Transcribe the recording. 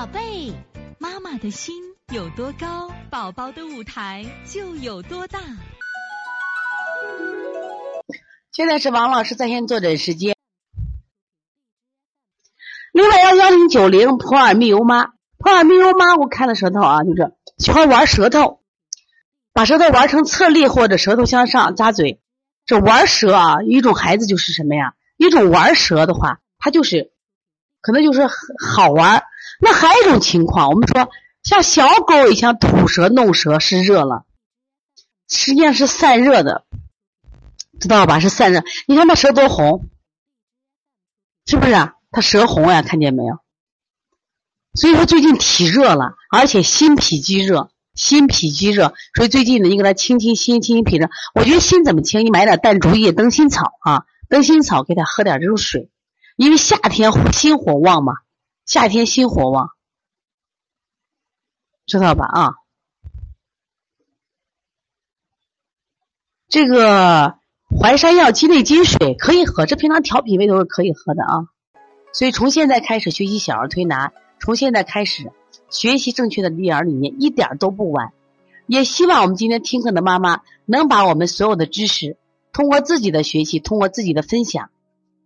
宝贝，妈妈的心有多高，宝宝的舞台就有多大。现在是王老师在线坐诊时间。另外幺幺零九零普尔密欧妈，普尔密欧妈，我看了舌头啊，就是喜欢玩舌头，把舌头玩成侧立或者舌头向上扎嘴。这玩舌啊，一种孩子就是什么呀？一种玩舌的话，他就是可能就是好玩。那还有一种情况，我们说像小狗也像吐舌弄舌是热了，实际上是散热的，知道吧？是散热。你看那舌多红，是不是？啊？它舌红呀，看见没有？所以说最近体热了，而且心脾积热，心脾积热，所以最近呢，你给他清清心，清清脾热。我觉得心怎么清？你买点淡竹叶、灯心草啊，灯心草给他喝点这种水，因为夏天心火旺嘛。夏天心火旺，知道吧？啊，这个淮山药鸡内金水可以喝，这平常调脾胃都是可以喝的啊。所以从现在开始学习小儿推拿，从现在开始学习正确的育儿理念，一点都不晚。也希望我们今天听课的妈妈能把我们所有的知识，通过自己的学习，通过自己的分享，